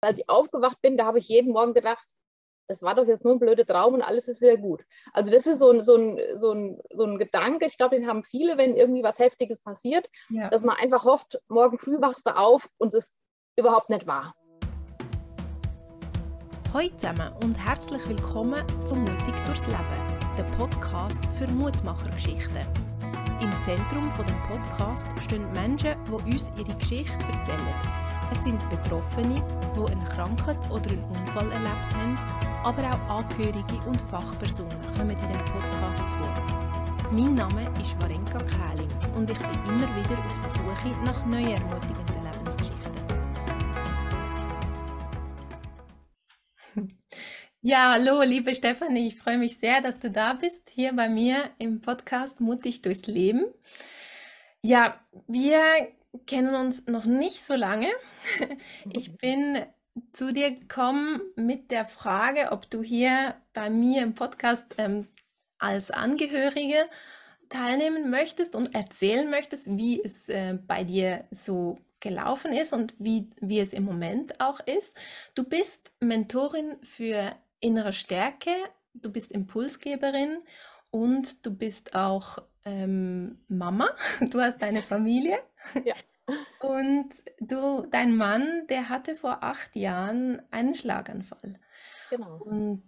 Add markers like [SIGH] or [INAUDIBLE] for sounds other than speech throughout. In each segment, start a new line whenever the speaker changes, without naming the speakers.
Als ich aufgewacht bin, da habe ich jeden Morgen gedacht, das war doch jetzt nur ein blöder Traum und alles ist wieder gut. Also das ist so ein, so ein, so ein, so ein Gedanke, ich glaube, den haben viele, wenn irgendwie was Heftiges passiert, ja. dass man einfach hofft, morgen früh wachst du auf und es ist überhaupt nicht wahr.
Hallo zusammen und herzlich willkommen zu Mutig durchs Leben, der Podcast für Mutmachergeschichten. Im Zentrum von dem Podcast stehen Menschen, die uns ihre Geschichte erzählen. Es sind Betroffene, die eine Krankheit oder einen Unfall erlebt haben, aber auch Angehörige und Fachpersonen kommen in diesem Podcast zu Wort. Mein Name ist Varenka Kähling und ich bin immer wieder auf der Suche nach neuen ermutigenden Ja, hallo, liebe Stefanie, ich freue mich sehr, dass du da bist, hier bei mir im Podcast Mutig durchs Leben. Ja, wir kennen uns noch nicht so lange. Ich bin zu dir gekommen mit der Frage, ob du hier bei mir im Podcast ähm, als Angehörige teilnehmen möchtest und erzählen möchtest, wie es äh, bei dir so gelaufen ist und wie, wie es im Moment auch ist. Du bist Mentorin für innere Stärke, du bist Impulsgeberin und du bist auch ähm, Mama. [LAUGHS] Du hast eine Familie. Ja. Und du, dein Mann, der hatte vor acht Jahren einen Schlaganfall. Genau. Und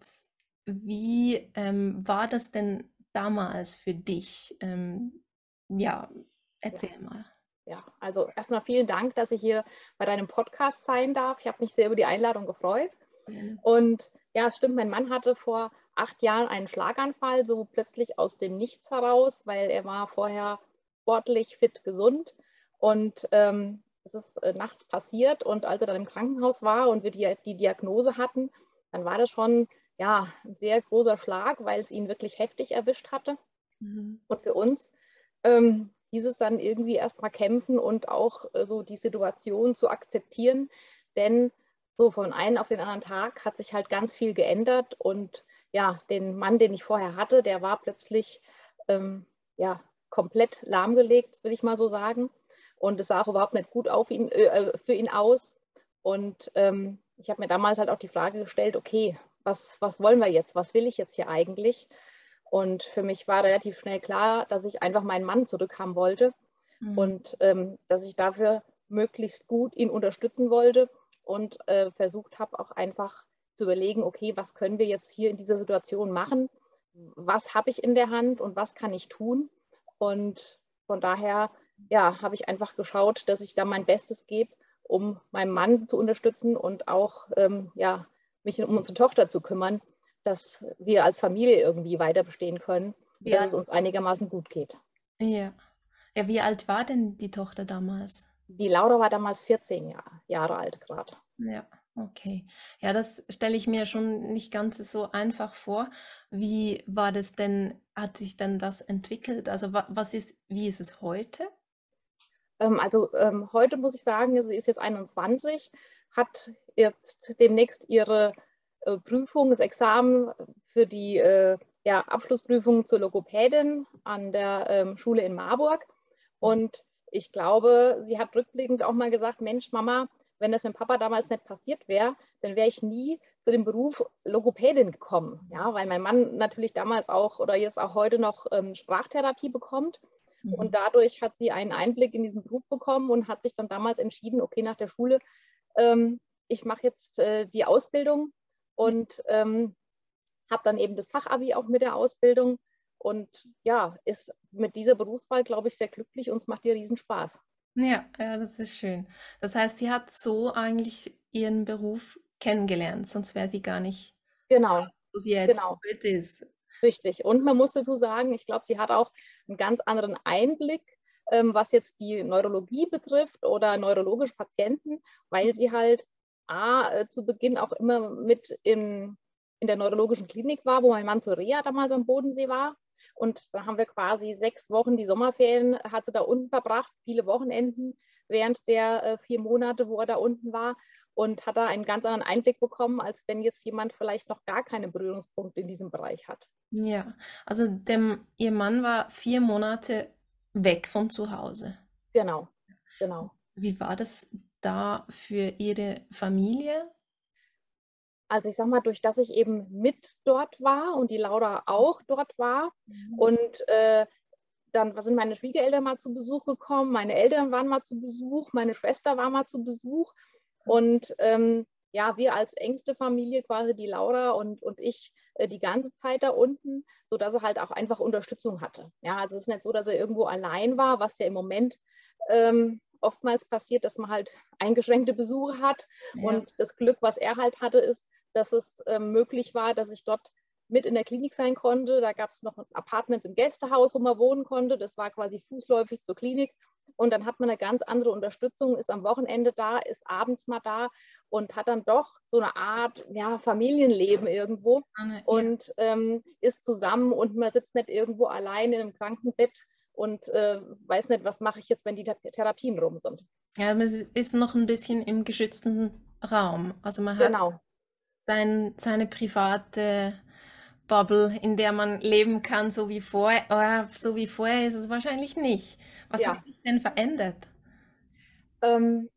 wie ähm, war das denn damals für dich? Ähm, ja, erzähl ja. mal.
Ja, also erstmal vielen Dank, dass ich hier bei deinem Podcast sein darf. Ich habe mich sehr über die Einladung gefreut. Mhm. Und ja, es stimmt, mein Mann hatte vor acht Jahren einen Schlaganfall, so plötzlich aus dem Nichts heraus, weil er war vorher sportlich, fit, gesund. Und ähm, es ist äh, nachts passiert und als er dann im Krankenhaus war und wir die, die Diagnose hatten, dann war das schon ja, ein sehr großer Schlag, weil es ihn wirklich heftig erwischt hatte. Mhm. Und für uns ähm, hieß es dann irgendwie erstmal kämpfen und auch äh, so die Situation zu akzeptieren, denn so von einem auf den anderen Tag hat sich halt ganz viel geändert und ja, den Mann, den ich vorher hatte, der war plötzlich ähm, ja, komplett lahmgelegt, will ich mal so sagen. Und es sah auch überhaupt nicht gut auf ihn, äh, äh für ihn aus. Und ähm, ich habe mir damals halt auch die Frage gestellt, okay, was, was wollen wir jetzt? Was will ich jetzt hier eigentlich? Und für mich war relativ schnell klar, dass ich einfach meinen Mann zurückhaben wollte mhm. und ähm, dass ich dafür möglichst gut ihn unterstützen wollte und äh, versucht habe auch einfach zu überlegen, okay, was können wir jetzt hier in dieser Situation machen? Was habe ich in der Hand und was kann ich tun? Und von daher, ja, habe ich einfach geschaut, dass ich da mein Bestes gebe, um meinen Mann zu unterstützen und auch, ähm, ja, mich um unsere Tochter zu kümmern, dass wir als Familie irgendwie weiter bestehen können, wie dass es uns einigermaßen gut geht.
Ja. Ja, wie alt war denn die Tochter damals?
Die Laura war damals 14 Jahre, Jahre alt gerade.
Ja, okay. Ja, das stelle ich mir schon nicht ganz so einfach vor. Wie war das denn, hat sich denn das entwickelt? Also was ist, wie ist es heute?
Ähm, also ähm, heute muss ich sagen, sie ist jetzt 21, hat jetzt demnächst ihre äh, Prüfung, das Examen für die äh, ja, Abschlussprüfung zur Logopädin an der ähm, Schule in Marburg. Und ich glaube, sie hat rückblickend auch mal gesagt, Mensch, Mama, wenn das mit Papa damals nicht passiert wäre, dann wäre ich nie zu dem Beruf Logopädin gekommen. Ja, weil mein Mann natürlich damals auch oder jetzt auch heute noch ähm, Sprachtherapie bekommt. Mhm. Und dadurch hat sie einen Einblick in diesen Beruf bekommen und hat sich dann damals entschieden, okay, nach der Schule, ähm, ich mache jetzt äh, die Ausbildung und ähm, habe dann eben das Fachabi auch mit der Ausbildung und ja, ist mit dieser Berufswahl, glaube ich, sehr glücklich und es macht ihr riesen Spaß.
Ja, ja, das ist schön. Das heißt, sie hat so eigentlich ihren Beruf kennengelernt, sonst wäre sie gar nicht
genau.
wo sie jetzt
genau.
heute ist.
Richtig. Und man muss dazu sagen, ich glaube, sie hat auch einen ganz anderen Einblick, ähm, was jetzt die Neurologie betrifft oder neurologische Patienten, weil mhm. sie halt A, äh, zu Beginn auch immer mit in, in der neurologischen Klinik war, wo mein Mann zur Reha damals am Bodensee war. Und da haben wir quasi sechs Wochen die Sommerferien, hatte da unten verbracht, viele Wochenenden während der äh, vier Monate, wo er da unten war und hat da einen ganz anderen Einblick bekommen, als wenn jetzt jemand vielleicht noch gar keine Berührungspunkte in diesem Bereich hat.
Ja, also dem, Ihr Mann war vier Monate weg von zu Hause.
Genau, genau.
Wie war das da für Ihre Familie?
Also ich sag mal, durch dass ich eben mit dort war und die Laura auch dort war mhm. und äh, dann sind meine Schwiegereltern mal zu Besuch gekommen, meine Eltern waren mal zu Besuch, meine Schwester war mal zu Besuch und ähm, ja, wir als engste Familie, quasi die Laura und, und ich, äh, die ganze Zeit da unten, sodass er halt auch einfach Unterstützung hatte. Ja, also es ist nicht so, dass er irgendwo allein war, was ja im Moment ähm, oftmals passiert, dass man halt eingeschränkte Besuche hat. Ja. Und das Glück, was er halt hatte, ist, dass es ähm, möglich war, dass ich dort mit in der Klinik sein konnte. Da gab es noch Apartments im Gästehaus, wo man wohnen konnte. Das war quasi fußläufig zur Klinik. Und dann hat man eine ganz andere Unterstützung, ist am Wochenende da, ist abends mal da und hat dann doch so eine Art ja, Familienleben irgendwo ja. und ähm, ist zusammen und man sitzt nicht irgendwo allein in einem Krankenbett und äh, weiß nicht, was mache ich jetzt, wenn die Therapien rum sind.
Ja, man ist noch ein bisschen im geschützten Raum. Also man hat genau. Sein, seine private Bubble, in der man leben kann, so wie vorher. Oh, so wie vorher ist es wahrscheinlich nicht. Was ja. hat sich denn verändert?
Ähm,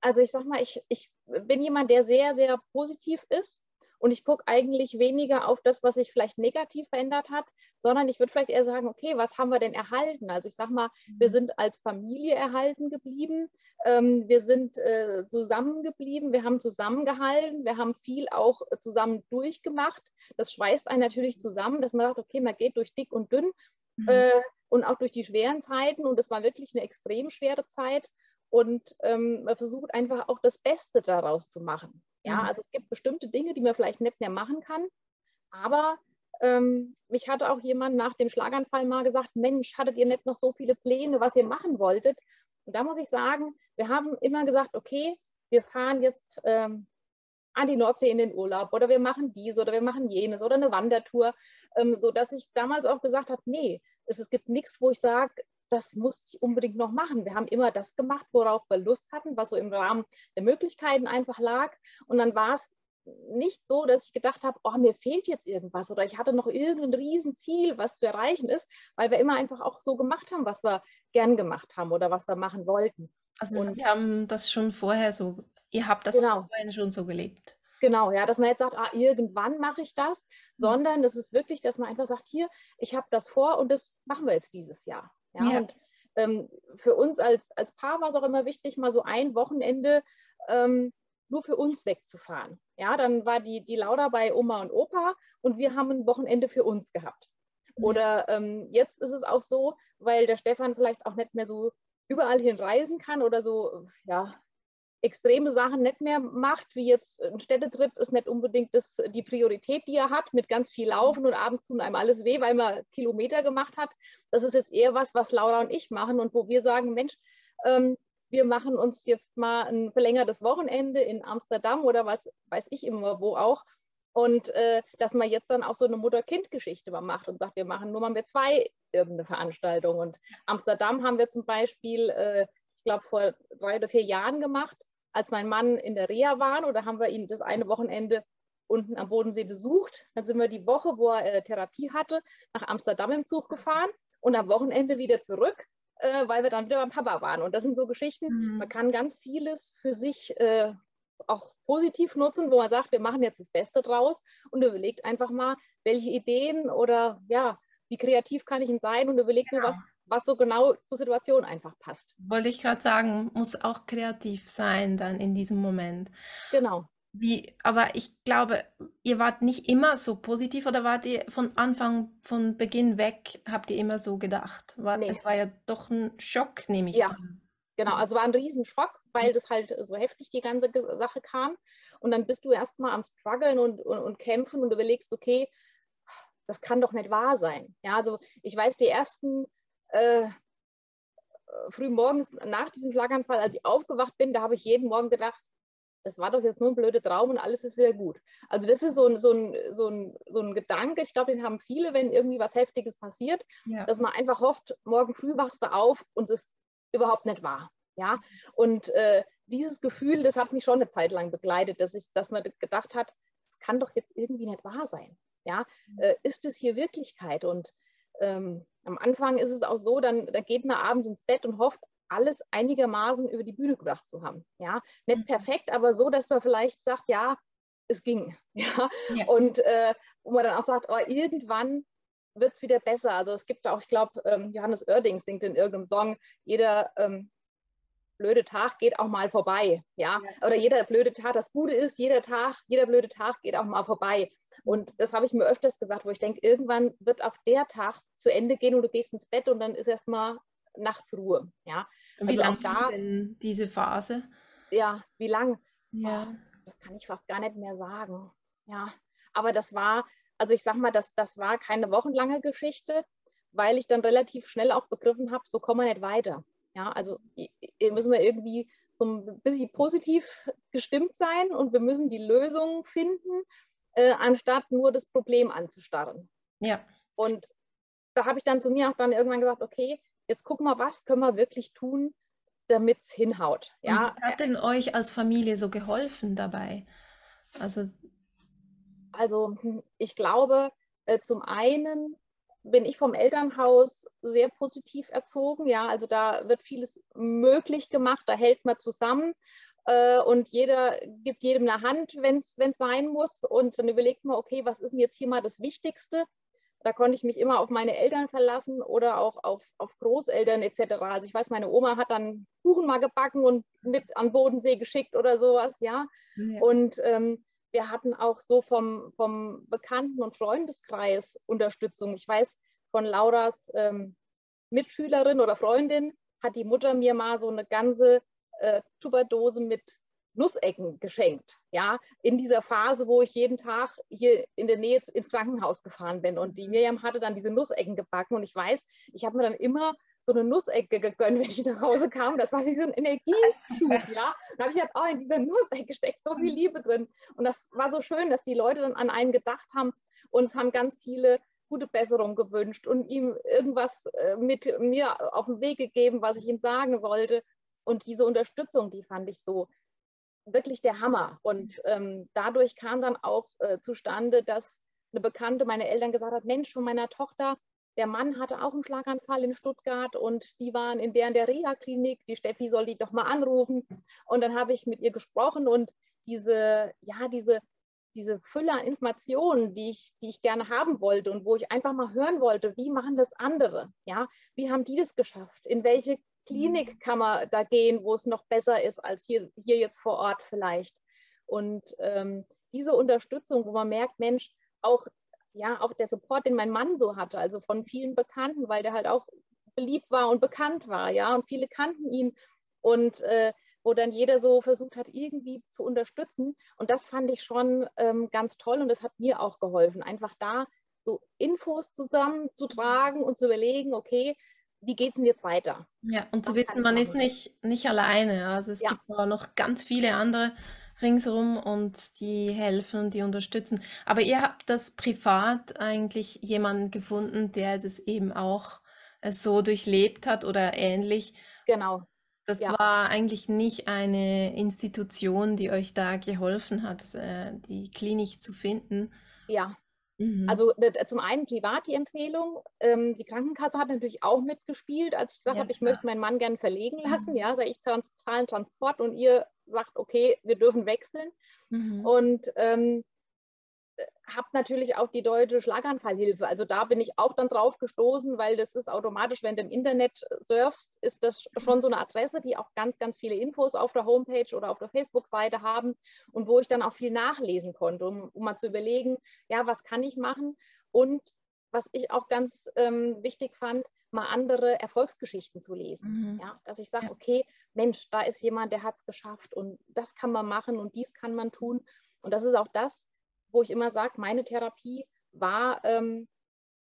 also ich sag mal, ich, ich bin jemand, der sehr, sehr positiv ist und ich gucke eigentlich weniger auf das, was sich vielleicht negativ verändert hat, sondern ich würde vielleicht eher sagen, okay, was haben wir denn erhalten? Also ich sage mal, wir mhm. sind als Familie erhalten geblieben, ähm, wir sind äh, zusammengeblieben, wir haben zusammengehalten, wir haben viel auch zusammen durchgemacht. Das schweißt einen natürlich zusammen, dass man sagt, okay, man geht durch dick und dünn mhm. äh, und auch durch die schweren Zeiten und es war wirklich eine extrem schwere Zeit und ähm, man versucht einfach auch das Beste daraus zu machen. Ja, mhm. also es gibt bestimmte Dinge, die man vielleicht nicht mehr machen kann. Aber ähm, mich hatte auch jemand nach dem Schlaganfall mal gesagt, Mensch, hattet ihr nicht noch so viele Pläne, was ihr machen wolltet? Und da muss ich sagen, wir haben immer gesagt, okay, wir fahren jetzt ähm, an die Nordsee in den Urlaub oder wir machen dies oder wir machen jenes oder eine Wandertour, ähm, sodass ich damals auch gesagt habe, nee, es, es gibt nichts, wo ich sage, das muss ich unbedingt noch machen. Wir haben immer das gemacht, worauf wir Lust hatten, was so im Rahmen der Möglichkeiten einfach lag. Und dann war es nicht so, dass ich gedacht habe, oh, mir fehlt jetzt irgendwas oder ich hatte noch irgendein Riesenziel, was zu erreichen ist, weil wir immer einfach auch so gemacht haben, was wir gern gemacht haben oder was wir machen wollten.
Also Und, Sie haben das schon vorher so, ihr habt das genau. vorher schon so gelebt.
Genau, ja, dass man jetzt sagt, ah, irgendwann mache ich das, mhm. sondern es ist wirklich, dass man einfach sagt, hier, ich habe das vor und das machen wir jetzt dieses Jahr. Ja, ja. Und ähm, für uns als, als Paar war es auch immer wichtig, mal so ein Wochenende ähm, nur für uns wegzufahren. Ja, dann war die, die Lauda bei Oma und Opa und wir haben ein Wochenende für uns gehabt. Oder ähm, jetzt ist es auch so, weil der Stefan vielleicht auch nicht mehr so überall hin reisen kann oder so, ja, extreme Sachen nicht mehr macht, wie jetzt ein Städtetrip ist nicht unbedingt das, die Priorität, die er hat, mit ganz viel Laufen und abends tun einem alles weh, weil man Kilometer gemacht hat. Das ist jetzt eher was, was Laura und ich machen und wo wir sagen, Mensch, ähm, wir machen uns jetzt mal ein verlängertes Wochenende in Amsterdam oder was weiß ich immer wo auch. Und äh, dass man jetzt dann auch so eine Mutter-Kind-Geschichte macht und sagt, wir machen nur mal mit zwei irgendeine Veranstaltung. Und Amsterdam haben wir zum Beispiel, äh, ich glaube, vor drei oder vier Jahren gemacht als mein Mann in der Reha war, oder haben wir ihn das eine Wochenende unten am Bodensee besucht. Dann sind wir die Woche, wo er äh, Therapie hatte, nach Amsterdam im Zug gefahren und am Wochenende wieder zurück, äh, weil wir dann wieder beim Papa waren. Und das sind so Geschichten, mhm. man kann ganz vieles für sich äh, auch positiv nutzen, wo man sagt, wir machen jetzt das Beste draus und überlegt einfach mal, welche Ideen oder ja, wie kreativ kann ich denn sein und überlegt genau. mir, was, was so genau zur Situation einfach passt.
Wollte ich gerade sagen, muss auch kreativ sein dann in diesem Moment.
Genau.
Wie, aber ich glaube, ihr wart nicht immer so positiv oder wart ihr von Anfang, von Beginn weg, habt ihr immer so gedacht? War, nee. Es war ja doch ein Schock, nehme ich
ja. an. Genau, also war ein Riesenschock, weil das halt so heftig die ganze Sache kam. Und dann bist du erstmal am struggeln und, und, und kämpfen und überlegst, okay, das kann doch nicht wahr sein. Ja, also ich weiß, die ersten äh, früh morgens nach diesem Schlaganfall, als ich aufgewacht bin, da habe ich jeden Morgen gedacht, das war doch jetzt nur ein blöder Traum und alles ist wieder gut. Also das ist so ein, so ein, so ein, so ein Gedanke, ich glaube, den haben viele, wenn irgendwie was Heftiges passiert, ja. dass man einfach hofft, morgen früh wachst du auf und es ist überhaupt nicht wahr. Ja? Und äh, dieses Gefühl, das hat mich schon eine Zeit lang begleitet, dass, ich, dass man gedacht hat, es kann doch jetzt irgendwie nicht wahr sein. Ja? Mhm. Äh, ist es hier Wirklichkeit? Und ähm, am Anfang ist es auch so, dann da geht man abends ins Bett und hofft, alles einigermaßen über die Bühne gebracht zu haben. Ja, nicht mhm. perfekt, aber so, dass man vielleicht sagt, ja, es ging. [LAUGHS] Ja? ja. Und äh, wo man dann auch sagt, oh, irgendwann wird es wieder besser. Also es gibt auch, ich glaube, ähm, Johannes Oerding singt in irgendeinem Song, jeder ähm, blöde Tag geht auch mal vorbei. Ja? ja? Oder jeder blöde Tag, das Gute ist, jeder Tag, jeder blöde Tag geht auch mal vorbei. Und das habe ich mir öfters gesagt, wo ich denke, irgendwann wird auch der Tag zu Ende gehen und du gehst ins Bett und dann ist erstmal nachts Ruhe. Ja?
Wie also lange da denn diese Phase?
Ja, wie lang? Ja. Oh, das kann ich fast gar nicht mehr sagen. Ja, aber das war, also ich sag mal, das, das war keine wochenlange Geschichte, weil ich dann relativ schnell auch begriffen habe, so kommen wir nicht weiter. Ja, also hier müssen wir irgendwie so ein bisschen positiv gestimmt sein und wir müssen die Lösung finden, äh, anstatt nur das Problem anzustarren.
Ja.
Und da habe ich dann zu mir auch dann irgendwann gesagt, okay, jetzt gucken wir, was können wir wirklich tun, damit es hinhaut. Ja.
Und was hat denn euch als Familie so geholfen dabei?
Also, also hm, ich glaube, äh, zum einen bin ich vom Elternhaus sehr positiv erzogen. Ja, also da wird vieles möglich gemacht, da hält man zusammen und jeder gibt jedem eine Hand, wenn es sein muss. Und dann überlegt man, okay, was ist denn jetzt hier mal das Wichtigste? Da konnte ich mich immer auf meine Eltern verlassen oder auch auf, auf Großeltern etc. Also ich weiß, meine Oma hat dann Kuchen mal gebacken und mit an Bodensee geschickt oder sowas, ja. ja. Und ähm, wir hatten auch so vom, vom Bekannten- und Freundeskreis Unterstützung. Ich weiß, von Lauras ähm, Mitschülerin oder Freundin hat die Mutter mir mal so eine ganze äh, Tupperdose mit Nussecken geschenkt. Ja, in dieser Phase, wo ich jeden Tag hier in der Nähe ins Krankenhaus gefahren bin. Und die Miriam hatte dann diese Nussecken gebacken. Und ich weiß, ich habe mir dann immer so eine Nussecke gegönnt, wenn ich nach Hause kam. Das war wie so ein Energieschub, ja. Da habe ich halt auch in dieser Nussecke steckt so viel Liebe drin. Und das war so schön, dass die Leute dann an einen gedacht haben. Und es haben ganz viele gute Besserung gewünscht und ihm irgendwas äh, mit mir auf den Weg gegeben, was ich ihm sagen sollte. Und diese Unterstützung, die fand ich so wirklich der Hammer. Und ähm, dadurch kam dann auch äh, zustande, dass eine Bekannte meine Eltern gesagt hat, Mensch, von meiner Tochter, der Mann hatte auch einen Schlaganfall in Stuttgart und die waren in der in der Reha-Klinik. Die Steffi soll die doch mal anrufen. Und dann habe ich mit ihr gesprochen und diese, ja, diese, diese Fülle an Informationen, die ich, die ich gerne haben wollte und wo ich einfach mal hören wollte, wie machen das andere? Ja, wie haben die das geschafft? In welche Klinik mhm. kann man da gehen, wo es noch besser ist als hier, hier jetzt vor Ort vielleicht? Und ähm, diese Unterstützung, wo man merkt, Mensch, auch ja, auch der Support, den mein Mann so hatte, also von vielen Bekannten, weil der halt auch beliebt war und bekannt war, ja, und viele kannten ihn und äh, wo dann jeder so versucht hat, irgendwie zu unterstützen. Und das fand ich schon ähm, ganz toll und das hat mir auch geholfen, einfach da so Infos zusammenzutragen und zu überlegen, okay, wie geht es denn jetzt weiter?
Ja, und zu wissen, man ist nicht, nicht alleine. Also es ja. gibt noch ganz viele andere ringsherum und die helfen und die unterstützen. Aber ihr habt das privat eigentlich jemanden gefunden, der das eben auch äh, so durchlebt hat oder ähnlich.
Genau.
Das ja. war eigentlich nicht eine Institution, die euch da geholfen hat, äh, die Klinik zu finden.
Ja, Mhm. Also zum einen privat die Empfehlung. Ähm, die Krankenkasse hat natürlich auch mitgespielt, als ich gesagt ja, habe, ich klar. möchte meinen Mann gern verlegen lassen. Mhm. Ja, sage ich zahle Transport und ihr sagt, okay, wir dürfen wechseln. Mhm. Und ähm, habe natürlich auch die deutsche Schlaganfallhilfe. Also da bin ich auch dann drauf gestoßen, weil das ist automatisch, wenn du im Internet surfst, ist das schon so eine Adresse, die auch ganz, ganz viele Infos auf der Homepage oder auf der Facebook-Seite haben und wo ich dann auch viel nachlesen konnte, um, um mal zu überlegen, ja, was kann ich machen? Und was ich auch ganz ähm, wichtig fand, mal andere Erfolgsgeschichten zu lesen. Mhm. Ja, dass ich sage, okay, Mensch, da ist jemand, der hat es geschafft und das kann man machen und dies kann man tun. Und das ist auch das, wo ich immer sage, meine Therapie war ähm,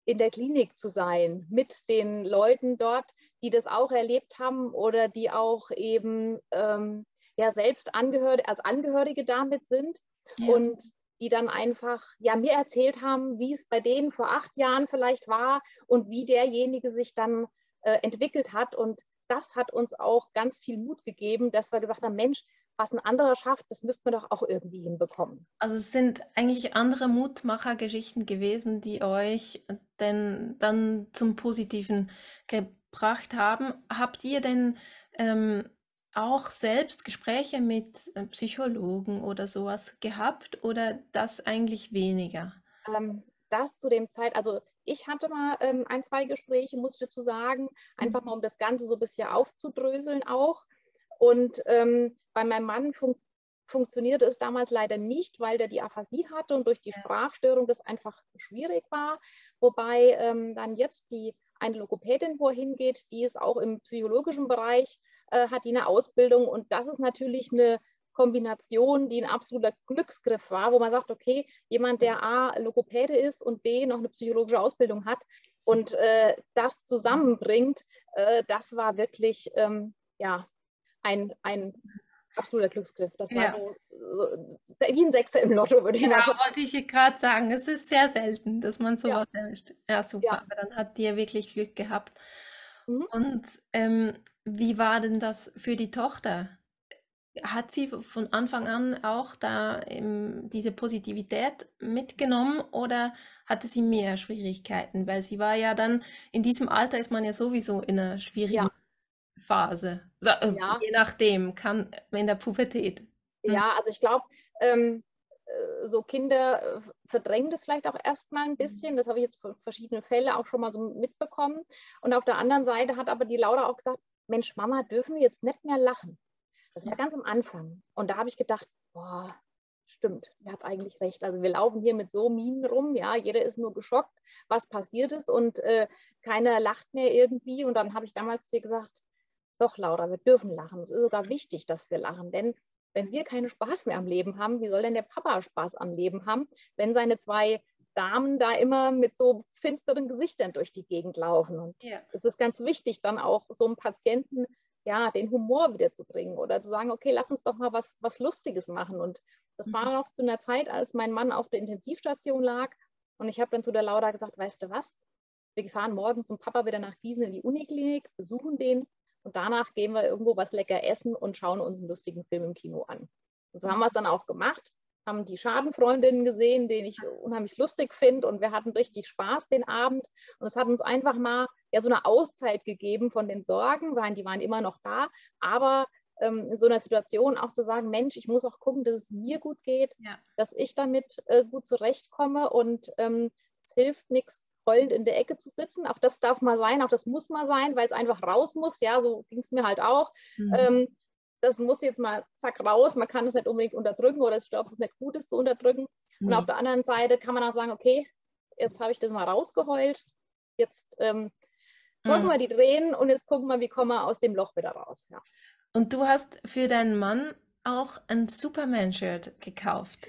in der Klinik zu sein, mit den Leuten dort, die das auch erlebt haben oder die auch eben ähm, ja selbst Angehörige, als Angehörige damit sind ja. und die dann einfach ja mir erzählt haben, wie es bei denen vor acht Jahren vielleicht war und wie derjenige sich dann äh, entwickelt hat. Und das hat uns auch ganz viel Mut gegeben, dass wir gesagt haben, Mensch, was ein anderer schafft, das müsste man doch auch irgendwie hinbekommen.
Also es sind eigentlich andere Mutmachergeschichten gewesen, die euch denn dann zum Positiven gebracht haben. Habt ihr denn ähm, auch selbst Gespräche mit äh, Psychologen oder sowas gehabt oder das eigentlich weniger?
Ähm, das zu dem Zeit, also ich hatte mal ähm, ein, zwei Gespräche, muss ich dazu sagen, einfach mal um das Ganze so ein bisschen aufzudröseln auch. Und ähm, bei meinem Mann fun funktionierte es damals leider nicht, weil der die Aphasie hatte und durch die Sprachstörung das einfach schwierig war. Wobei ähm, dann jetzt die eine Logopädin, wo er hingeht, die ist auch im psychologischen Bereich, äh, hat die eine Ausbildung und das ist natürlich eine Kombination, die ein absoluter Glücksgriff war, wo man sagt, okay, jemand, der A, Logopäde ist und B, noch eine psychologische Ausbildung hat und äh, das zusammenbringt, äh, das war wirklich ähm, ja, ein, ein absoluter Glücksgriff. Das war ja. so, so, wie ein Sechser im Lotto, würde ich
genau,
mal
sagen. wollte ich gerade sagen. Es ist sehr selten, dass man sowas ja. erwischt. Ja, super. Ja. Aber dann hat dir wirklich Glück gehabt. Mhm. Und ähm, wie war denn das für die Tochter? Hat sie von Anfang an auch da ähm, diese Positivität mitgenommen oder hatte sie mehr Schwierigkeiten? Weil sie war ja dann, in diesem Alter ist man ja sowieso in einer schwierigen. Phase. So, äh, ja. Je nachdem, kann in der Pubertät.
Hm. Ja, also ich glaube, ähm, äh, so Kinder äh, verdrängen das vielleicht auch erstmal ein mhm. bisschen. Das habe ich jetzt von verschiedenen Fällen auch schon mal so mitbekommen. Und auf der anderen Seite hat aber die Laura auch gesagt, Mensch, Mama, dürfen wir jetzt nicht mehr lachen? Das war ganz am Anfang. Und da habe ich gedacht, boah, stimmt, er hat eigentlich recht. Also wir laufen hier mit so Minen rum, ja, jeder ist nur geschockt, was passiert ist und äh, keiner lacht mehr irgendwie. Und dann habe ich damals zu ihr gesagt, doch, Laura, wir dürfen lachen. Es ist sogar wichtig, dass wir lachen, denn wenn wir keinen Spaß mehr am Leben haben, wie soll denn der Papa Spaß am Leben haben, wenn seine zwei Damen da immer mit so finsteren Gesichtern durch die Gegend laufen? Und ja. es ist ganz wichtig, dann auch so einem Patienten ja, den Humor wiederzubringen oder zu sagen, okay, lass uns doch mal was, was Lustiges machen. Und das mhm. war noch zu einer Zeit, als mein Mann auf der Intensivstation lag. Und ich habe dann zu der Lauda gesagt, weißt du was, wir fahren morgen zum Papa wieder nach Gießen in die Uniklinik, besuchen den und danach gehen wir irgendwo was lecker essen und schauen uns einen lustigen Film im Kino an. Und so haben wir es dann auch gemacht, haben die Schadenfreundinnen gesehen, den ich unheimlich lustig finde und wir hatten richtig Spaß den Abend und es hat uns einfach mal ja so eine Auszeit gegeben von den Sorgen, weil die waren immer noch da, aber ähm, in so einer Situation auch zu sagen, Mensch, ich muss auch gucken, dass es mir gut geht, ja. dass ich damit äh, gut zurechtkomme und ähm, es hilft nichts, heulend in der Ecke zu sitzen. Auch das darf mal sein, auch das muss mal sein, weil es einfach raus muss. Ja, so ging es mir halt auch. Mhm. Ähm, das muss jetzt mal zack raus. Man kann es nicht unbedingt unterdrücken oder ich glaube, es ist nicht gut, es zu unterdrücken. Mhm. Und auf der anderen Seite kann man auch sagen, okay, jetzt habe ich das mal rausgeheult. Jetzt ähm, drücken mhm. wir die Tränen und jetzt gucken wir, wie kommen wir aus dem Loch wieder raus. Ja.
Und du hast für deinen Mann auch ein Superman-Shirt gekauft.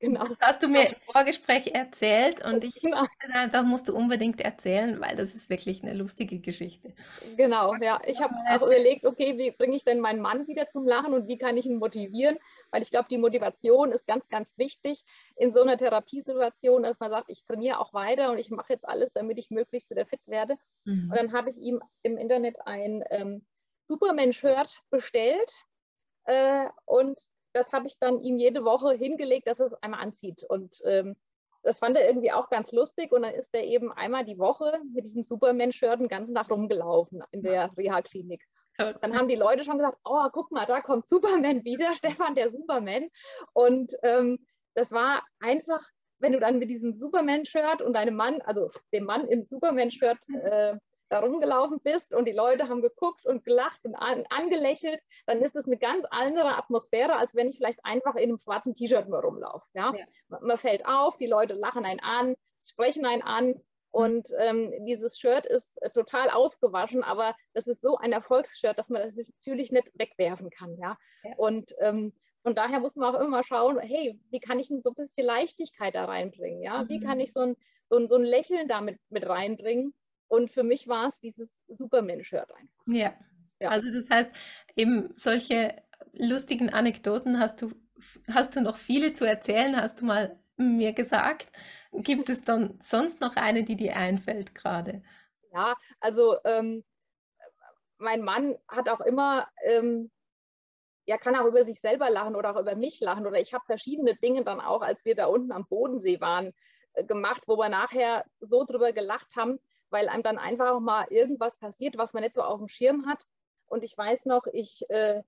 Genau. Das hast du mir im Vorgespräch erzählt und ich genau. dachte, da musst du unbedingt erzählen, weil das ist wirklich eine lustige Geschichte.
Genau, ja. Ich habe auch überlegt, okay, wie bringe ich denn meinen Mann wieder zum Lachen und wie kann ich ihn motivieren? Weil ich glaube, die Motivation ist ganz, ganz wichtig in so einer Therapiesituation, dass man sagt, ich trainiere auch weiter und ich mache jetzt alles, damit ich möglichst wieder fit werde. Mhm. Und dann habe ich ihm im Internet ein ähm, Superman-Shirt bestellt äh, und das habe ich dann ihm jede Woche hingelegt, dass er es einmal anzieht. Und ähm, das fand er irgendwie auch ganz lustig. Und dann ist er eben einmal die Woche mit diesem Superman-Shirt den ganzen Tag rumgelaufen in der Reha-Klinik. Dann haben die Leute schon gesagt, oh, guck mal, da kommt Superman wieder, [LAUGHS] Stefan der Superman. Und ähm, das war einfach, wenn du dann mit diesem Superman-Shirt und deinem Mann, also dem Mann im Superman-Shirt [LAUGHS] äh, da rumgelaufen bist und die Leute haben geguckt und gelacht und an, angelächelt, dann ist es eine ganz andere Atmosphäre, als wenn ich vielleicht einfach in einem schwarzen T-Shirt nur rumlaufe. Ja? ja? Man, fällt auf, die Leute lachen einen an, sprechen einen an und ähm, dieses Shirt ist äh, total ausgewaschen, aber das ist so ein Erfolgsshirt, dass man das natürlich nicht wegwerfen kann. Ja? ja. Und ähm, von daher muss man auch immer schauen, hey, wie kann ich denn so ein bisschen Leichtigkeit da reinbringen? Ja? Mhm. Wie kann ich so ein, so ein, so ein Lächeln damit mit reinbringen? Und für mich war es dieses Superman-Shirt einfach.
Ja. ja. Also das heißt, eben solche lustigen Anekdoten hast du, hast du noch viele zu erzählen, hast du mal mir gesagt. Gibt es dann sonst noch eine, die dir einfällt gerade?
Ja, also ähm, mein Mann hat auch immer, ähm, ja, kann auch über sich selber lachen oder auch über mich lachen. Oder ich habe verschiedene Dinge dann auch, als wir da unten am Bodensee waren, äh, gemacht, wo wir nachher so drüber gelacht haben, weil einem dann einfach auch mal irgendwas passiert, was man nicht so auf dem Schirm hat. Und ich weiß noch, ich äh,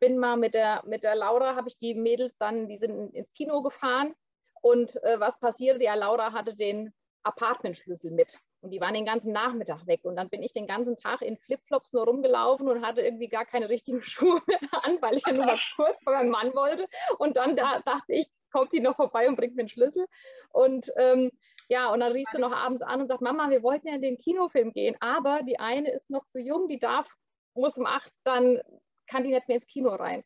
bin mal mit der, mit der Laura, habe ich die Mädels dann, die sind ins Kino gefahren. Und äh, was passierte? Ja, Laura hatte den Apartmentschlüssel mit. Und die waren den ganzen Nachmittag weg. Und dann bin ich den ganzen Tag in Flipflops nur rumgelaufen und hatte irgendwie gar keine richtigen [LAUGHS] Schuhe mehr an, weil ich ja nur was [LAUGHS] kurz bei meinem Mann wollte. Und dann da, dachte ich, kommt die noch vorbei und bringt mir einen Schlüssel. Und ähm, ja, und dann rief sie noch abends an und sagt, Mama, wir wollten ja in den Kinofilm gehen, aber die eine ist noch zu jung, die darf, muss um acht, dann kann die nicht mehr ins Kino rein.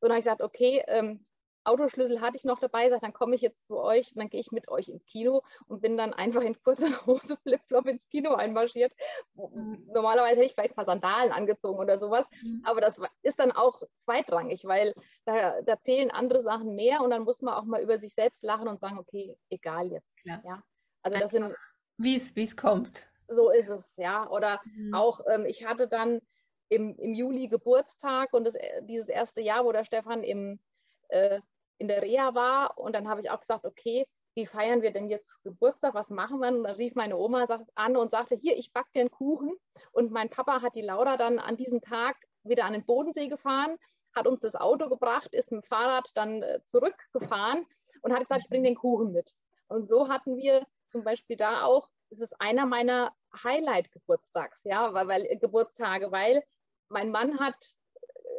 So, dann habe ich gesagt, okay, ähm, Autoschlüssel hatte ich noch dabei, sag, dann komme ich jetzt zu euch, dann gehe ich mit euch ins Kino und bin dann einfach in kurzer Hose [LAUGHS] Flipflop ins Kino einmarschiert. Mhm. Normalerweise hätte ich vielleicht mal Sandalen angezogen oder sowas, mhm. aber das ist dann auch zweitrangig, weil da, da, zählen andere Sachen mehr und dann muss man auch mal über sich selbst lachen und sagen, okay, egal jetzt. Ja. ja?
Also das sind wie es kommt.
So ist es, ja. Oder mhm. auch, ähm, ich hatte dann im, im Juli Geburtstag und das, äh, dieses erste Jahr, wo der Stefan im äh, in der Reha war. Und dann habe ich auch gesagt, okay, wie feiern wir denn jetzt Geburtstag? Was machen wir? Und dann rief meine Oma an und sagte, hier, ich backe dir einen Kuchen. Und mein Papa hat die Laura dann an diesem Tag wieder an den Bodensee gefahren, hat uns das Auto gebracht, ist mit dem Fahrrad dann äh, zurückgefahren und hat gesagt, ich bringe den Kuchen mit. Und so hatten wir zum Beispiel da auch, es ist einer meiner Highlight-Geburtstags, ja, weil, weil, Geburtstage, weil mein Mann hat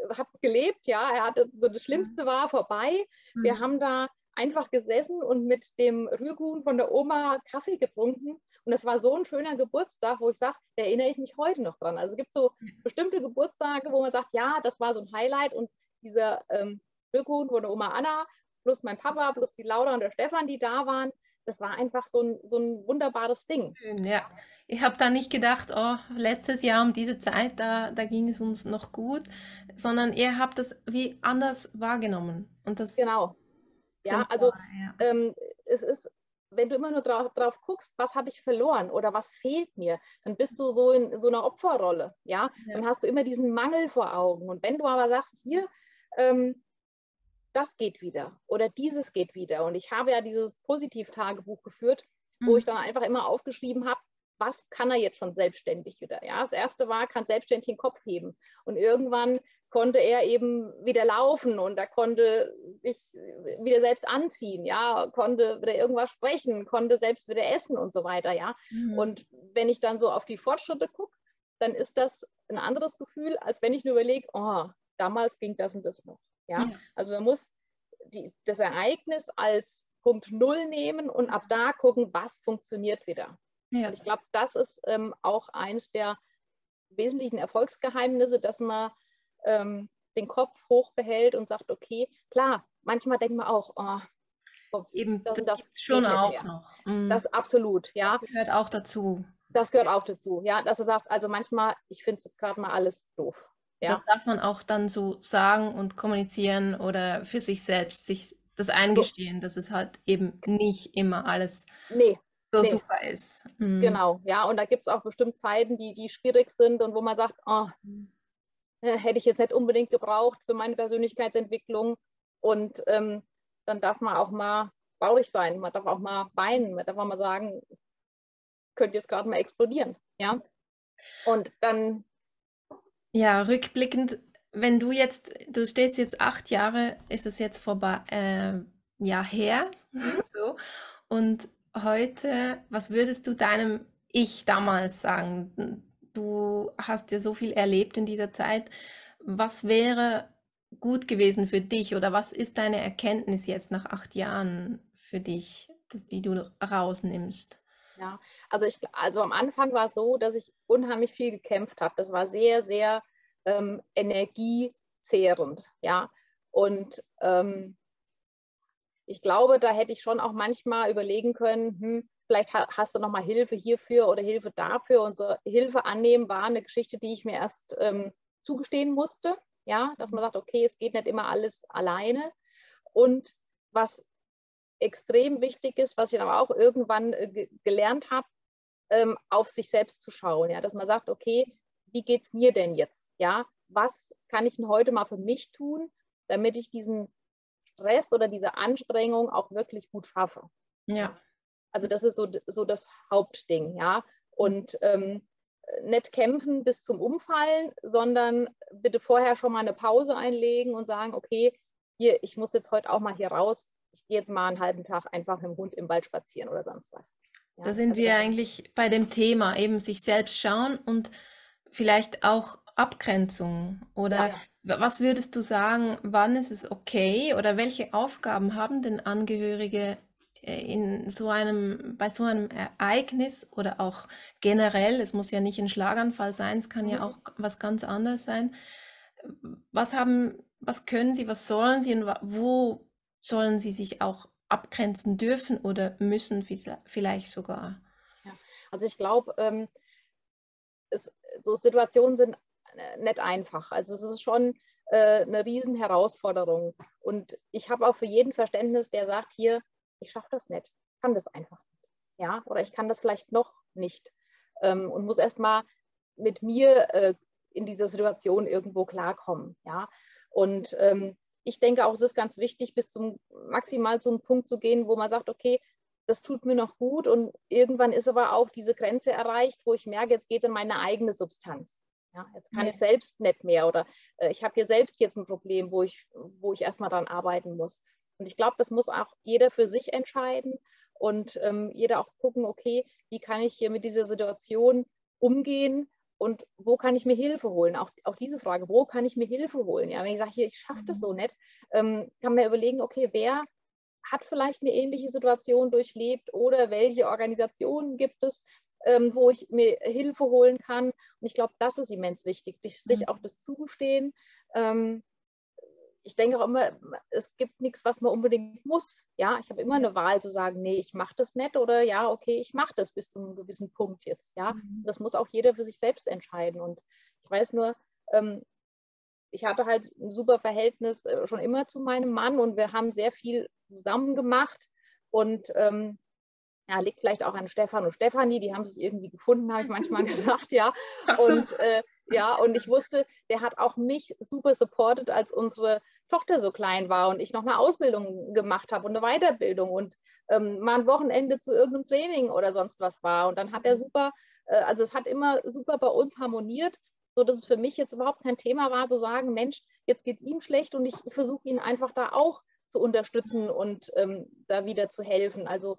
habe gelebt, ja, er hatte so das Schlimmste war vorbei. Mhm. Wir haben da einfach gesessen und mit dem Rührkuchen von der Oma Kaffee getrunken. Und das war so ein schöner Geburtstag, wo ich sage, da erinnere ich mich heute noch dran. Also es gibt so bestimmte Geburtstage, wo man sagt, ja, das war so ein Highlight und dieser ähm, Rührkuchen von der Oma Anna plus mein Papa plus die Laura und der Stefan, die da waren, das war einfach so ein, so ein wunderbares Ding.
Ja, ich habe da nicht gedacht, oh, letztes Jahr um diese Zeit, da, da ging es uns noch gut, sondern ihr habt das wie anders wahrgenommen. Und das
genau. Ja, also ja. Ähm, es ist, wenn du immer nur drauf, drauf guckst, was habe ich verloren oder was fehlt mir, dann bist du so in so einer Opferrolle. Ja? ja. dann hast du immer diesen Mangel vor Augen. Und wenn du aber sagst, hier, ähm, das geht wieder oder dieses geht wieder. Und ich habe ja dieses Positiv-Tagebuch geführt, mhm. wo ich dann einfach immer aufgeschrieben habe, was kann er jetzt schon selbstständig wieder? Ja, das erste war, kann selbstständig den Kopf heben. Und irgendwann konnte er eben wieder laufen und er konnte sich wieder selbst anziehen, ja, konnte wieder irgendwas sprechen, konnte selbst wieder essen und so weiter, ja. Mhm. Und wenn ich dann so auf die Fortschritte gucke, dann ist das ein anderes Gefühl, als wenn ich nur überlege, oh, damals ging das und das noch. Ja, ja. also man muss die, das Ereignis als Punkt Null nehmen und ab da gucken, was funktioniert wieder. Ja. Und ich glaube, das ist ähm, auch eines der wesentlichen Erfolgsgeheimnisse, dass man ähm, den Kopf hoch behält und sagt, okay, klar, manchmal denkt man auch, oh,
oh Eben, das, das, das schon auch mehr. noch.
Mhm. Das absolut, ja.
Das gehört auch dazu.
Das gehört auch dazu, ja, dass du sagst, also manchmal, ich finde es jetzt gerade mal alles doof.
Ja. Das darf man auch dann so sagen und kommunizieren oder für sich selbst sich das eingestehen, dass es halt eben nicht immer alles nee, so nee. super ist.
Mhm. Genau, ja, und da gibt es auch bestimmt Zeiten, die, die schwierig sind und wo man sagt, oh, äh, hätte ich jetzt nicht unbedingt gebraucht für meine Persönlichkeitsentwicklung. Und ähm, dann darf man auch mal traurig sein, man darf auch mal weinen, man darf auch mal sagen, könnte jetzt gerade mal explodieren. Ja. Und dann
ja, rückblickend, wenn du jetzt, du stehst jetzt acht Jahre, ist es jetzt vorbei, äh, ja, her, [LAUGHS] so. Und heute, was würdest du deinem Ich damals sagen? Du hast ja so viel erlebt in dieser Zeit. Was wäre gut gewesen für dich oder was ist deine Erkenntnis jetzt nach acht Jahren für dich, dass die du rausnimmst?
Ja, also ich, also am Anfang war es so, dass ich unheimlich viel gekämpft habe. Das war sehr, sehr ähm, energiezehrend, ja. Und ähm, ich glaube, da hätte ich schon auch manchmal überlegen können, hm, vielleicht hast du noch mal Hilfe hierfür oder Hilfe dafür. Und so Hilfe annehmen war eine Geschichte, die ich mir erst ähm, zugestehen musste, ja, dass man sagt, okay, es geht nicht immer alles alleine. Und was extrem wichtig ist, was ich aber auch irgendwann äh, gelernt habe, ähm, auf sich selbst zu schauen. Ja? Dass man sagt, okay, wie geht es mir denn jetzt? Ja, was kann ich denn heute mal für mich tun, damit ich diesen Stress oder diese Anstrengung auch wirklich gut schaffe?
Ja.
Also das ist so, so das Hauptding, ja. Und ähm, nicht kämpfen bis zum Umfallen, sondern bitte vorher schon mal eine Pause einlegen und sagen, okay, hier, ich muss jetzt heute auch mal hier raus. Ich gehe jetzt mal einen halben Tag einfach mit dem Hund im Wald spazieren oder sonst was.
Ja, da sind also wir eigentlich bei dem Thema, eben sich selbst schauen und vielleicht auch Abgrenzung oder ja, was würdest du sagen, wann ist es okay oder welche Aufgaben haben denn Angehörige äh, in so einem, bei so einem Ereignis oder auch generell, es muss ja nicht ein Schlaganfall sein, es kann mhm. ja auch was ganz anderes sein. Was haben, was können sie, was sollen sie und wo sollen sie sich auch abgrenzen dürfen oder müssen vielleicht sogar?
Ja, also ich glaube, ähm, so Situationen sind äh, nicht einfach. Also es ist schon äh, eine riesen Herausforderung. Und ich habe auch für jeden Verständnis, der sagt hier, ich schaffe das nicht, kann das einfach nicht. Ja, oder ich kann das vielleicht noch nicht ähm, und muss erstmal mit mir äh, in dieser Situation irgendwo klarkommen. Ja, und ähm, ich denke auch, es ist ganz wichtig, bis zum maximal zum Punkt zu gehen, wo man sagt, okay, das tut mir noch gut und irgendwann ist aber auch diese Grenze erreicht, wo ich merke, jetzt geht es in meine eigene Substanz. Ja, jetzt kann ja. ich selbst nicht mehr oder äh, ich habe hier selbst jetzt ein Problem, wo ich, wo ich erstmal dran arbeiten muss. Und ich glaube, das muss auch jeder für sich entscheiden und ähm, jeder auch gucken, okay, wie kann ich hier mit dieser Situation umgehen und wo kann ich mir Hilfe holen? Auch, auch diese Frage, wo kann ich mir Hilfe holen? Ja, wenn ich sage, hier, ich schaffe das so nicht, ähm, kann man überlegen, okay, wer hat vielleicht eine ähnliche Situation durchlebt oder welche Organisationen gibt es, ähm, wo ich mir Hilfe holen kann. Und ich glaube, das ist immens wichtig, sich mhm. auch das zugestehen. Ähm, ich denke auch immer, es gibt nichts, was man unbedingt muss. Ja, ich habe immer eine Wahl zu sagen, nee, ich mache das nicht oder ja, okay, ich mache das bis zu einem gewissen Punkt jetzt. Ja, mhm. das muss auch jeder für sich selbst entscheiden. Und ich weiß nur, ähm, ich hatte halt ein super Verhältnis äh, schon immer zu meinem Mann und wir haben sehr viel zusammen gemacht. Und ähm, ja, liegt vielleicht auch an Stefan und Stefanie, die haben sich irgendwie gefunden, habe ich manchmal [LAUGHS] gesagt, ja. So. Und äh, ja, und ich wusste, der hat auch mich super supportet, als unsere Tochter so klein war und ich noch eine Ausbildung gemacht habe und eine Weiterbildung und ähm, mal ein Wochenende zu irgendeinem Training oder sonst was war. Und dann hat er mhm. super, äh, also es hat immer super bei uns harmoniert, so dass es für mich jetzt überhaupt kein Thema war, zu sagen, Mensch, jetzt geht es ihm schlecht und ich versuche ihn einfach da auch zu unterstützen und ähm, da wieder zu helfen. Also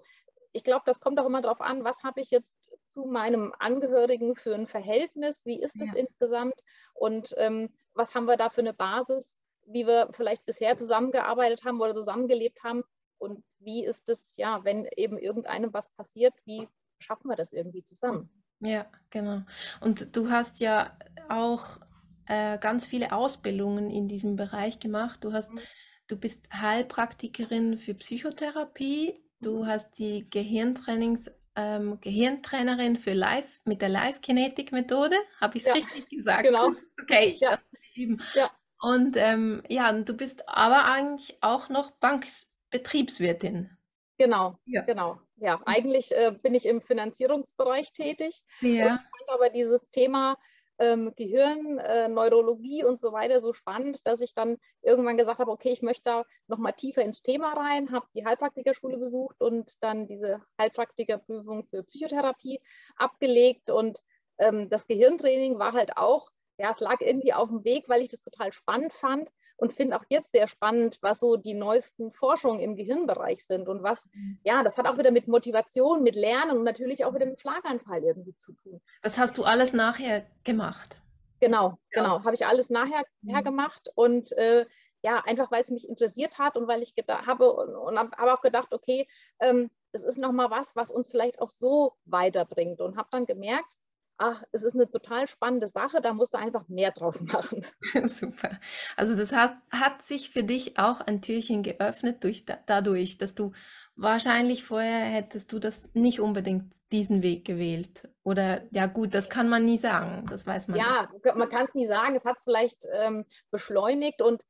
ich glaube, das kommt auch immer darauf an, was habe ich jetzt zu meinem Angehörigen für ein Verhältnis, wie ist es ja. insgesamt und ähm, was haben wir da für eine Basis, wie wir vielleicht bisher zusammengearbeitet haben oder zusammengelebt haben und wie ist es, ja, wenn eben irgendeinem was passiert, wie schaffen wir das irgendwie zusammen?
Ja, genau. Und du hast ja auch äh, ganz viele Ausbildungen in diesem Bereich gemacht. Du hast, mhm. du bist Heilpraktikerin für Psychotherapie, du mhm. hast die Gehirntrainings ähm, Gehirntrainerin für Live mit der Live-Kinetik-Methode. Habe ich es ja, richtig gesagt?
Genau. [LAUGHS]
Okay, ich ja. darf es üben. Ja. Und ähm, ja, du bist aber eigentlich auch noch Bankbetriebswirtin.
Genau, ja. genau. Ja, mhm. eigentlich äh, bin ich im Finanzierungsbereich tätig. Ja. Und fand aber dieses Thema ähm, Gehirn, äh, Neurologie und so weiter so spannend, dass ich dann irgendwann gesagt habe, okay, ich möchte da nochmal tiefer ins Thema rein, habe die Heilpraktikerschule besucht und dann diese Heilpraktikerprüfung für Psychotherapie abgelegt und ähm, das Gehirntraining war halt auch, ja, es lag irgendwie auf dem Weg, weil ich das total spannend fand und finde auch jetzt sehr spannend, was so die neuesten Forschungen im Gehirnbereich sind und was, mhm. ja, das hat auch wieder mit Motivation, mit Lernen und natürlich auch mit dem Schlaganfall irgendwie zu tun.
Das hast du alles nachher gemacht?
Genau, genau, habe ich alles nachher mhm. gemacht und äh, ja, einfach weil es mich interessiert hat und weil ich habe und, und habe auch gedacht, okay, ähm, das ist nochmal was, was uns vielleicht auch so weiterbringt und habe dann gemerkt, ach, es ist eine total spannende Sache, da musst du einfach mehr draus [LAUGHS] machen. [LAUGHS]
Super. Also das hat, hat sich für dich auch ein Türchen geöffnet durch, dadurch, dass du wahrscheinlich vorher hättest du das nicht unbedingt diesen Weg gewählt. Oder ja gut, das kann man nie sagen, das weiß man.
Ja, nicht. man kann es nie sagen, es hat es vielleicht ähm, beschleunigt und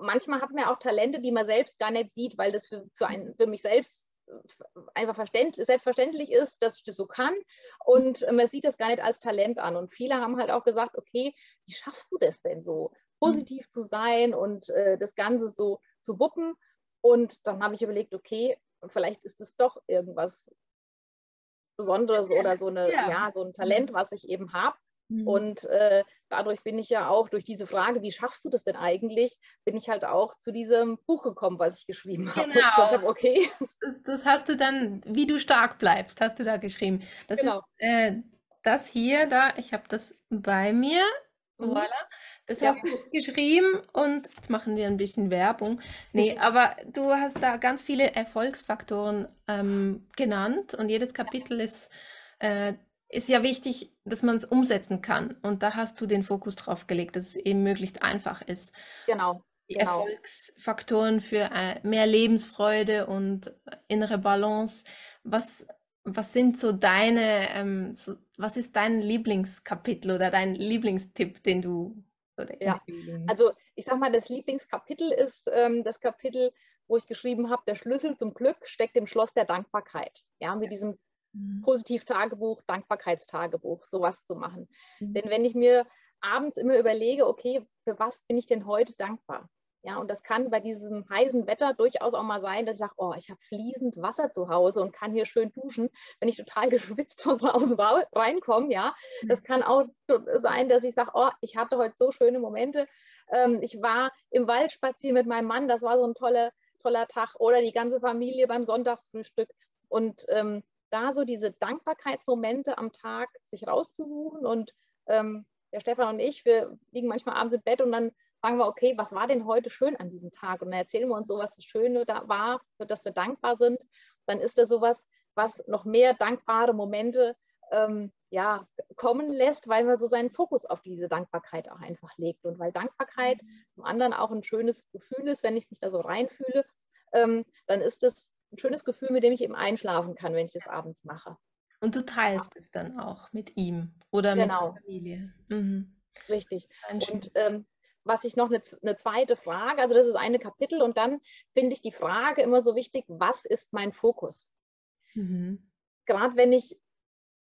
manchmal hat man auch Talente, die man selbst gar nicht sieht, weil das für, für, einen, für mich selbst einfach selbstverständlich ist, dass ich das so kann und man sieht das gar nicht als Talent an. Und viele haben halt auch gesagt, okay, wie schaffst du das denn so, positiv zu sein und äh, das Ganze so zu wuppen? Und dann habe ich überlegt, okay, vielleicht ist es doch irgendwas, Besonderes oder so, eine, ja. ja so ein Talent, was ich eben habe. Mhm. Und äh, dadurch bin ich ja auch durch diese Frage, wie schaffst du das denn eigentlich, bin ich halt auch zu diesem Buch gekommen, was ich geschrieben habe.
Genau. Hab, okay. Das, das, hast du dann, wie du stark bleibst, hast du da geschrieben. Das genau. ist äh, das hier, da, ich habe das bei mir. Mhm. Voilà. Das ja. hast du geschrieben und jetzt machen wir ein bisschen Werbung. Nee, aber du hast da ganz viele Erfolgsfaktoren ähm, genannt und jedes Kapitel ist äh, ist ja wichtig, dass man es umsetzen kann. Und da hast du den Fokus drauf gelegt, dass es eben möglichst einfach ist.
Genau.
Die
genau.
Erfolgsfaktoren für äh, mehr Lebensfreude und innere Balance. Was, was sind so deine, ähm, so, was ist dein Lieblingskapitel oder dein Lieblingstipp, den du
ja, also ich sag mal, das Lieblingskapitel ist ähm, das Kapitel, wo ich geschrieben habe, der Schlüssel zum Glück steckt im Schloss der Dankbarkeit. Ja, mit diesem Mhm. Positiv-Tagebuch, Dankbarkeitstagebuch, sowas zu machen. Mhm. Denn wenn ich mir abends immer überlege, okay, für was bin ich denn heute dankbar? Ja, und das kann bei diesem heißen Wetter durchaus auch mal sein, dass ich sage, oh, ich habe fließend Wasser zu Hause und kann hier schön duschen, wenn ich total [LAUGHS] geschwitzt von draußen reinkomme. Ja, mhm. das kann auch sein, dass ich sage, oh, ich hatte heute so schöne Momente. Ähm, ich war im Wald spazieren mit meinem Mann, das war so ein toller, toller Tag. Oder die ganze Familie beim Sonntagsfrühstück. Und ähm, da so diese Dankbarkeitsmomente am Tag sich rauszusuchen. Und ähm, der Stefan und ich, wir liegen manchmal abends im Bett und dann fragen wir, okay, was war denn heute schön an diesem Tag? Und dann erzählen wir uns so, was das Schöne da war, für das wir dankbar sind. Dann ist da sowas, was noch mehr dankbare Momente ähm, ja, kommen lässt, weil man so seinen Fokus auf diese Dankbarkeit auch einfach legt. Und weil Dankbarkeit mhm. zum anderen auch ein schönes Gefühl ist, wenn ich mich da so reinfühle, ähm, dann ist es ein schönes Gefühl, mit dem ich eben einschlafen kann, wenn ich das abends mache.
Und du teilst es dann auch mit ihm oder genau. mit der Familie.
Mhm. Richtig. Und ähm, was ich noch eine, eine, zweite Frage, also das ist eine Kapitel und dann finde ich die Frage immer so wichtig, was ist mein Fokus? Mhm. Gerade wenn ich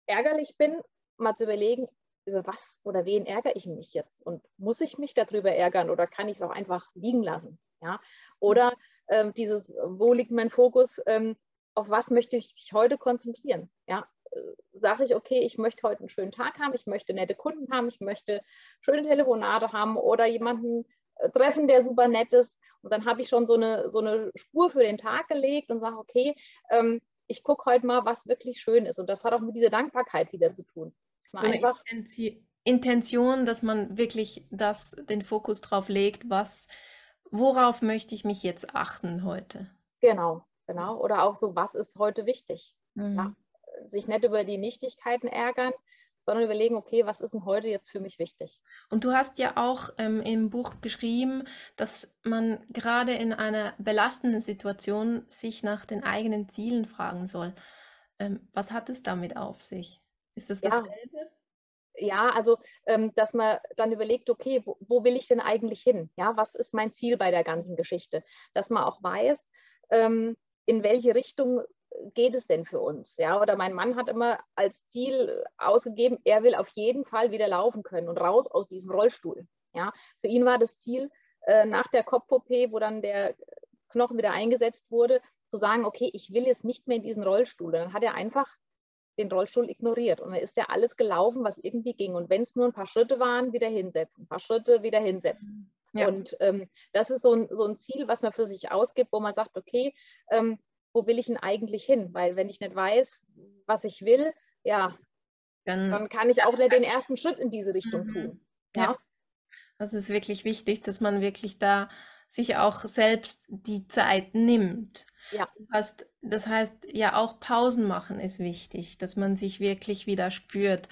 ärgerlich bin, mal zu überlegen, über was oder wen ärgere ich mich jetzt? Und muss ich mich darüber ärgern oder kann ich es auch einfach liegen lassen? Ja? Oder ähm, dieses, wo liegt mein Fokus, ähm, auf was möchte ich mich heute konzentrieren? Ja, äh, sage ich, okay, ich möchte heute einen schönen Tag haben, ich möchte nette Kunden haben, ich möchte schöne Telefonate haben oder jemanden äh, treffen, der super nett ist. Und dann habe ich schon so eine, so eine Spur für den Tag gelegt und sage, okay, ähm, ich gucke heute mal, was wirklich schön ist. Und das hat auch mit dieser Dankbarkeit wieder zu tun.
So eine Intention, dass man wirklich das, den Fokus drauf legt, was worauf möchte ich mich jetzt achten heute?
Genau, genau. Oder auch so, was ist heute wichtig? Mhm. Ja, sich nicht über die Nichtigkeiten ärgern, sondern überlegen, okay, was ist denn heute jetzt für mich wichtig?
Und du hast ja auch ähm, im Buch geschrieben, dass man gerade in einer belastenden Situation sich nach den eigenen Zielen fragen soll. Ähm, was hat es damit auf sich? Ist das dasselbe? Ja
also ähm, dass man dann überlegt, okay, wo, wo, will ich denn eigentlich hin? Ja, was ist mein Ziel bei der ganzen Geschichte? Dass man auch weiß, ähm, in welche Richtung geht es denn für uns? Ja, oder mein Mann hat immer als Ziel ausgegeben, er will auf jeden Fall wieder laufen können und raus aus diesem Rollstuhl. Ja, für ihn war das Ziel äh, nach der Kopf-OP, wo dann der Knochen wieder eingesetzt wurde, zu sagen, okay, ich will jetzt nicht mehr in diesen Rollstuhl. Dann hat er einfach den Rollstuhl ignoriert. Und dann ist ja alles gelaufen, was irgendwie ging. Und wenn es nur ein paar Schritte waren, wieder hinsetzen, ein paar Schritte wieder hinsetzen. Ja. Und ähm, das ist so ein, so ein Ziel, was man für sich ausgibt, wo man sagt, okay, ähm, wo will ich denn eigentlich hin? Weil wenn ich nicht weiß, was ich will, ja, dann, dann kann ich auch nicht den ersten Schritt in diese Richtung mhm. tun. Ja. ja.
Das ist wirklich wichtig, dass man wirklich da sich auch selbst die Zeit nimmt. Ja. Hast, das heißt, ja, auch Pausen machen ist wichtig, dass man sich wirklich wieder spürt.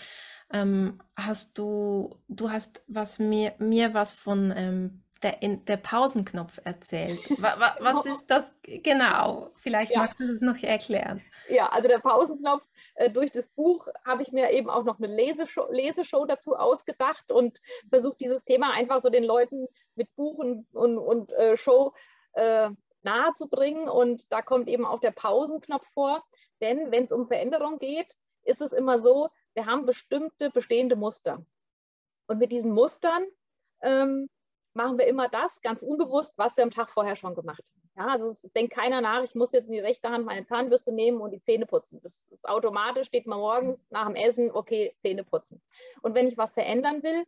Ähm, hast du, du hast was mir, mir was von ähm, der, in, der Pausenknopf erzählt. [LAUGHS] Was, was ist das genau? Vielleicht ja. magst du das noch erklären.
Ja, also der Pausenknopf, äh, durch das Buch habe ich mir eben auch noch eine Leseshow, Leseshow dazu ausgedacht und versucht dieses Thema einfach so den Leuten mit Buch und, und, und äh, Show äh, nahe zu bringen. Und da kommt eben auch der Pausenknopf vor. Denn wenn es um Veränderung geht, ist es immer so, wir haben bestimmte bestehende Muster. Und mit diesen Mustern ähm, machen wir immer das ganz unbewusst, was wir am Tag vorher schon gemacht haben. Ja, also denkt keiner nach, ich muss jetzt in die rechte Hand meine Zahnbürste nehmen und die Zähne putzen. Das ist automatisch, steht man morgens nach dem Essen, okay, Zähne putzen. Und wenn ich was verändern will,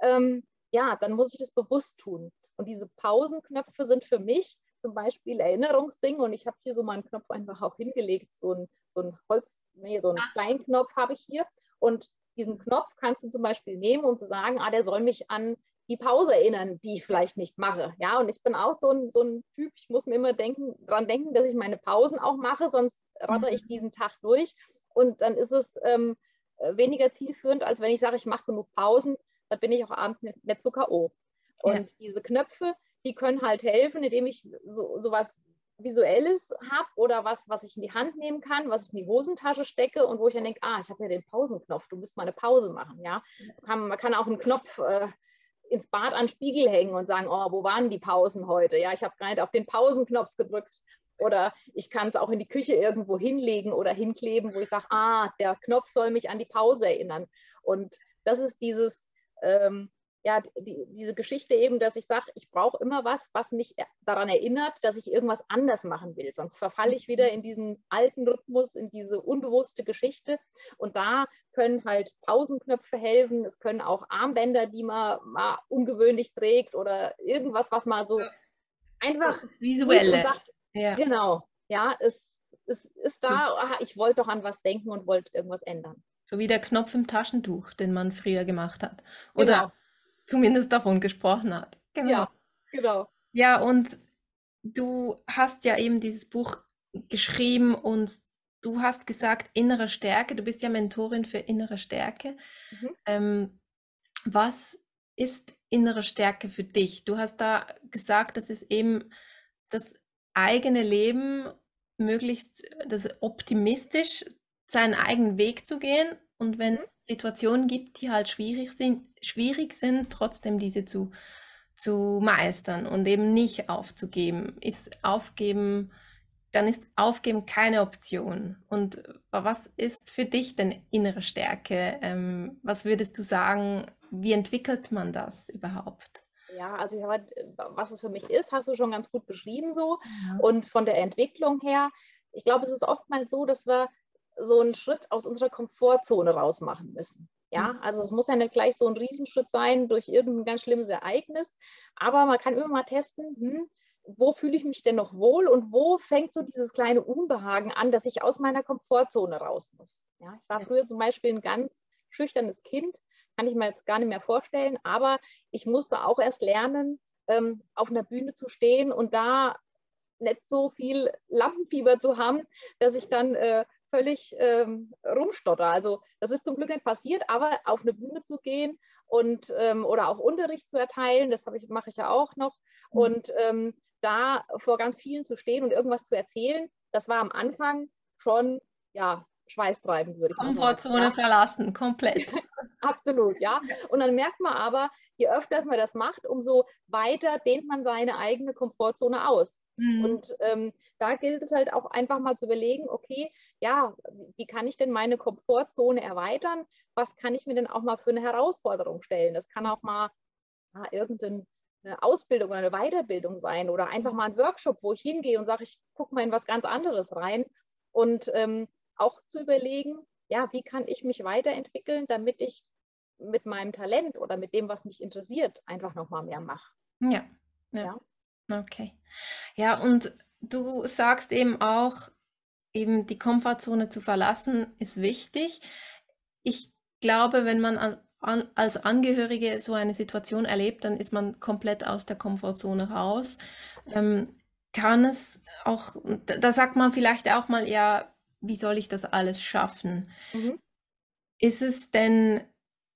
ähm, ja, dann muss ich das bewusst tun. Und diese Pausenknöpfe sind für mich zum Beispiel Erinnerungsding und ich habe hier so meinen Knopf einfach auch hingelegt, so ein, so ein Holz, nee, so einen ah. Steinknopf habe ich hier und diesen Knopf kannst du zum Beispiel nehmen, um zu sagen, ah, der soll mich an die Pause erinnern, die ich vielleicht nicht mache. Ja, und ich bin auch so ein, so ein Typ, ich muss mir immer denken, daran denken, dass ich meine Pausen auch mache, sonst ratter ich mhm. diesen Tag durch. Und dann ist es ähm, weniger zielführend, als wenn ich sage, ich mache genug Pausen, dann bin ich auch abends nicht, nicht so K.O. Und ja. diese Knöpfe, die können halt helfen, indem ich so, so was Visuelles habe oder was, was ich in die Hand nehmen kann, was ich in die Hosentasche stecke und wo ich dann denke, ah, ich habe ja den Pausenknopf, du musst mal eine Pause machen. Ja? Man, man kann auch einen Knopf äh, ins Bad an den Spiegel hängen und sagen, oh, wo waren die Pausen heute? Ja, ich habe gerade auf den Pausenknopf gedrückt. Oder ich kann es auch in die Küche irgendwo hinlegen oder hinkleben, wo ich sage, ah, der Knopf soll mich an die Pause erinnern. Und das ist dieses, ähm, ja, die, diese Geschichte eben, dass ich sage, ich brauche immer was, was mich daran erinnert, dass ich irgendwas anders machen will. Sonst verfalle ich wieder in diesen alten Rhythmus, in diese unbewusste Geschichte. Und da können halt Pausenknöpfe helfen. Es können auch Armbänder, die man mal ungewöhnlich trägt oder irgendwas, was man so ja. einfach
das Visuelle.
Sagt, ja. Genau, ja, es, es ist da, aha, ich wollte doch an was denken und wollte irgendwas ändern.
So wie der Knopf im Taschentuch, den man früher gemacht hat. Oder genau zumindest davon gesprochen hat.
Genau. Ja, genau.
Ja, und du hast ja eben dieses Buch geschrieben und du hast gesagt, innere Stärke, du bist ja Mentorin für innere Stärke. Mhm. Ähm, was ist innere Stärke für dich? Du hast da gesagt, das ist eben das eigene Leben möglichst das optimistisch seinen eigenen Weg zu gehen und wenn mhm. es Situationen gibt, die halt schwierig sind, schwierig sind, trotzdem diese zu, zu meistern und eben nicht aufzugeben. Ist aufgeben, dann ist aufgeben keine Option. Und was ist für dich denn innere Stärke? Ähm, was würdest du sagen, wie entwickelt man das überhaupt?
Ja, also was es für mich ist, hast du schon ganz gut beschrieben so. Ja. Und von der Entwicklung her, ich glaube, es ist oftmals so, dass wir so einen Schritt aus unserer Komfortzone raus machen müssen. Ja, mhm. also es muss ja nicht gleich so ein Riesenschritt sein durch irgendein ganz schlimmes Ereignis, aber man kann immer mal testen, hm, wo fühle ich mich denn noch wohl und wo fängt so dieses kleine Unbehagen an, dass ich aus meiner Komfortzone raus muss. Ja, ich war früher zum Beispiel ein ganz schüchternes Kind, kann ich mir jetzt gar nicht mehr vorstellen, aber ich musste auch erst lernen, ähm, auf einer Bühne zu stehen und da nicht so viel Lampenfieber zu haben, dass ich dann äh, völlig ähm, rumstotter. Also das ist zum Glück nicht passiert, aber auf eine Bühne zu gehen und ähm, oder auch Unterricht zu erteilen, das ich, mache ich ja auch noch. Mhm. Und ähm, da vor ganz vielen zu stehen und irgendwas zu erzählen, das war am Anfang schon ja schweißtreibend, würde ich
sagen. Komfortzone ja. verlassen, komplett. [LAUGHS]
Absolut, ja. Und dann merkt man aber, je öfter man das macht, umso weiter dehnt man seine eigene Komfortzone aus. Mhm. Und ähm, da gilt es halt auch einfach mal zu überlegen, okay, ja, wie kann ich denn meine Komfortzone erweitern? Was kann ich mir denn auch mal für eine Herausforderung stellen? Das kann auch mal ja, irgendeine Ausbildung oder eine Weiterbildung sein oder einfach mal ein Workshop, wo ich hingehe und sage, ich gucke mal in was ganz anderes rein. Und ähm, auch zu überlegen, ja, wie kann ich mich weiterentwickeln, damit ich mit meinem Talent oder mit dem, was mich interessiert, einfach noch mal mehr mache.
Ja, ja. ja. Okay. Ja, und du sagst eben auch, eben die Komfortzone zu verlassen, ist wichtig. Ich glaube, wenn man an, an, als Angehörige so eine Situation erlebt, dann ist man komplett aus der Komfortzone raus. Ähm, kann es auch, da sagt man vielleicht auch mal, ja, wie soll ich das alles schaffen? Mhm. Ist es denn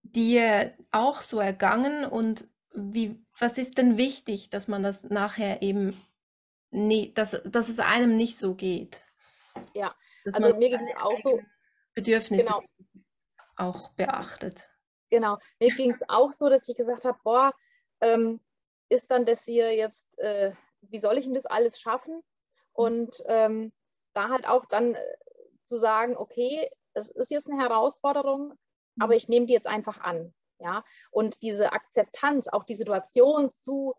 dir auch so ergangen und wie, was ist denn wichtig, dass man das nachher eben, nie, dass, dass es einem nicht so geht?
Ja, dass also mir ging es auch so.
Bedürfnisse genau. auch beachtet.
Genau, mir ging es auch so, dass ich gesagt habe, boah, ähm, ist dann das hier jetzt, äh, wie soll ich denn das alles schaffen? Und ähm, da halt auch dann äh, zu sagen, okay, es ist jetzt eine Herausforderung, aber mhm. ich nehme die jetzt einfach an. Ja? Und diese Akzeptanz, auch die Situation zu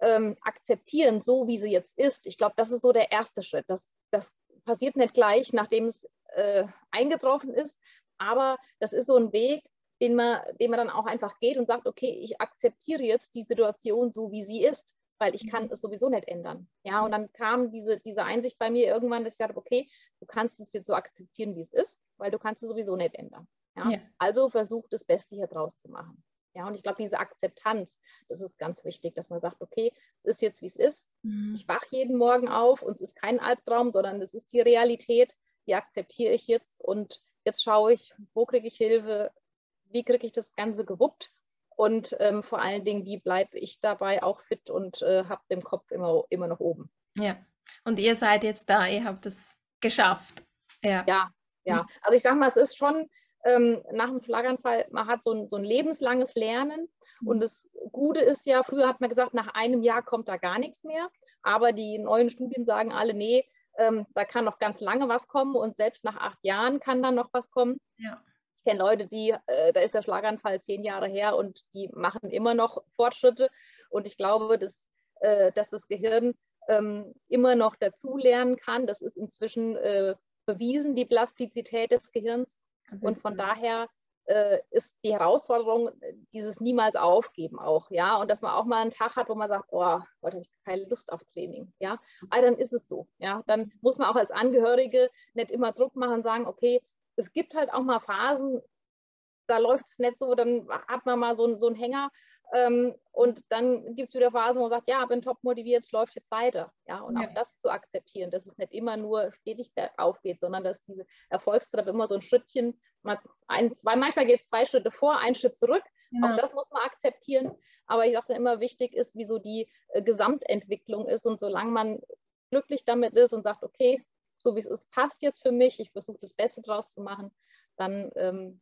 ähm, akzeptieren, so wie sie jetzt ist. Ich glaube, das ist so der erste Schritt. Das, das passiert nicht gleich, nachdem es äh, eingetroffen ist, aber das ist so ein Weg, den man, den man dann auch einfach geht und sagt, okay, ich akzeptiere jetzt die Situation so, wie sie ist, weil ich kann mhm. es sowieso nicht ändern. Ja, und dann kam diese, diese Einsicht bei mir irgendwann, dass ich dachte, okay, du kannst es jetzt so akzeptieren, wie es ist, weil du kannst es sowieso nicht ändern. Ja? ja. Also versuch das Beste hier draus zu machen. Ja, und ich glaube, diese Akzeptanz, das ist ganz wichtig, dass man sagt, okay, es ist jetzt, wie es ist. Mhm. Ich wache jeden Morgen auf und es ist kein Albtraum, sondern es ist die Realität, die akzeptiere ich jetzt und jetzt schaue ich, wo kriege ich Hilfe, wie kriege ich das Ganze gewuppt und ähm, vor allen Dingen, wie bleibe ich dabei auch fit und äh, habe den Kopf immer, immer noch oben.
Ja, und ihr seid jetzt da, ihr habt es geschafft.
Ja, ja. ja. Also ich sage mal, es ist schon ähm, nach dem Schlaganfall, man hat so ein, so ein lebenslanges Lernen. Mhm. Und das Gute ist ja, früher hat man gesagt, nach einem Jahr kommt da gar nichts mehr. Aber die neuen Studien sagen alle, nee, ähm, da kann noch ganz lange was kommen und selbst nach acht Jahren kann dann noch was kommen. Ja. Ich kenne Leute, die, äh, da ist der Schlaganfall zehn Jahre her und die machen immer noch Fortschritte. Und ich glaube, dass, äh, dass das Gehirn ähm, immer noch dazulernen kann. Das ist inzwischen äh, bewiesen, die Plastizität des Gehirns. Und von daher äh, ist die Herausforderung dieses niemals aufgeben auch, ja, und dass man auch mal einen Tag hat, wo man sagt, oh, heute habe ich keine Lust auf Training, ja, aber dann ist es so, ja, dann muss man auch als Angehörige nicht immer Druck machen und sagen, okay, es gibt halt auch mal Phasen, da läuft es nicht so, dann hat man mal so, so einen Hänger ähm, und dann gibt es wieder Phasen, wo man sagt, ja, bin top motiviert, es läuft jetzt weiter. Ja, und ja. auch das zu akzeptieren, dass es nicht immer nur stetig bergauf geht, sondern dass diese Erfolgstreppe immer so ein Schrittchen, ein, zwei, manchmal geht es zwei Schritte vor, ein Schritt zurück. Genau. Auch das muss man akzeptieren. Aber ich sage immer, wichtig ist, wie so die äh, Gesamtentwicklung ist. Und solange man glücklich damit ist und sagt, okay, so wie es ist, passt jetzt für mich, ich versuche das Beste draus zu machen, dann ähm,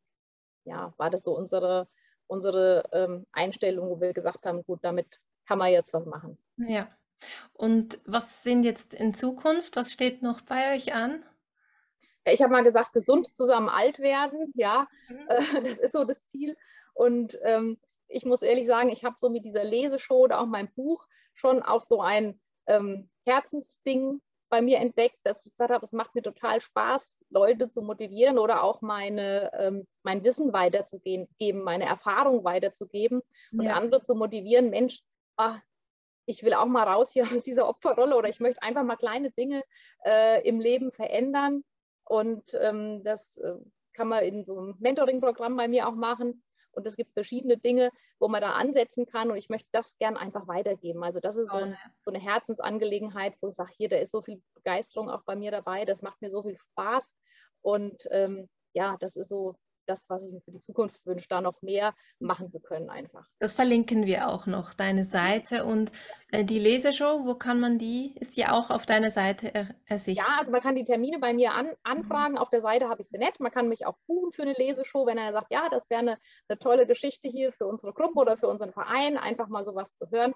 ja, war das so unsere, unsere ähm, Einstellung, wo wir gesagt haben, gut, damit kann man jetzt was machen.
Ja. Und was sind jetzt in Zukunft? Was steht noch bei euch an?
Ich habe mal gesagt, gesund zusammen alt werden. Ja, mhm. äh, [LAUGHS] das ist so das Ziel. Und ähm, ich muss ehrlich sagen, ich habe so mit dieser Leseshow oder auch meinem Buch schon auch so ein ähm, Herzensding bei mir entdeckt, dass ich gesagt habe, es macht mir total Spaß, Leute zu motivieren oder auch meine, ähm, mein Wissen weiterzugeben, meine Erfahrung weiterzugeben und ja. andere zu motivieren, Mensch, ach, ich will auch mal raus hier [LAUGHS] aus dieser Opferrolle oder ich möchte einfach mal kleine Dinge äh, im Leben verändern. Und ähm, das äh, kann man in so einem Mentoring-Programm bei mir auch machen. Und es gibt verschiedene Dinge, wo man da ansetzen kann. Und ich möchte das gern einfach weitergeben. Also das ist so, ein, so eine Herzensangelegenheit, wo ich sage, hier, da ist so viel Begeisterung auch bei mir dabei. Das macht mir so viel Spaß. Und ähm, ja, das ist so das, was ich mir für die Zukunft wünsche, da noch mehr machen zu können einfach.
Das verlinken wir auch noch, deine Seite und äh, die Leseshow, wo kann man die, ist die auch auf deiner Seite er ersichtlich?
Ja, also man kann die Termine bei mir an, anfragen, mhm. auf der Seite habe ich sie nicht, man kann mich auch buchen für eine Leseshow, wenn er sagt, ja, das wäre eine, eine tolle Geschichte hier für unsere Gruppe oder für unseren Verein, einfach mal sowas zu hören.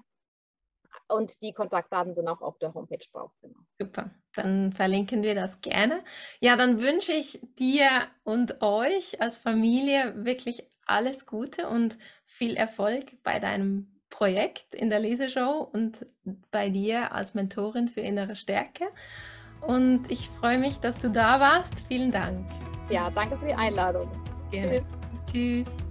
Und die Kontaktdaten sind auch auf der Homepage drauf.
Genau. Super, dann verlinken wir das gerne. Ja, dann wünsche ich dir und euch als Familie wirklich alles Gute und viel Erfolg bei deinem Projekt in der Leseshow und bei dir als Mentorin für innere Stärke. Und ich freue mich, dass du da warst. Vielen Dank.
Ja, danke für die Einladung.
Gerne. Tschüss. Tschüss.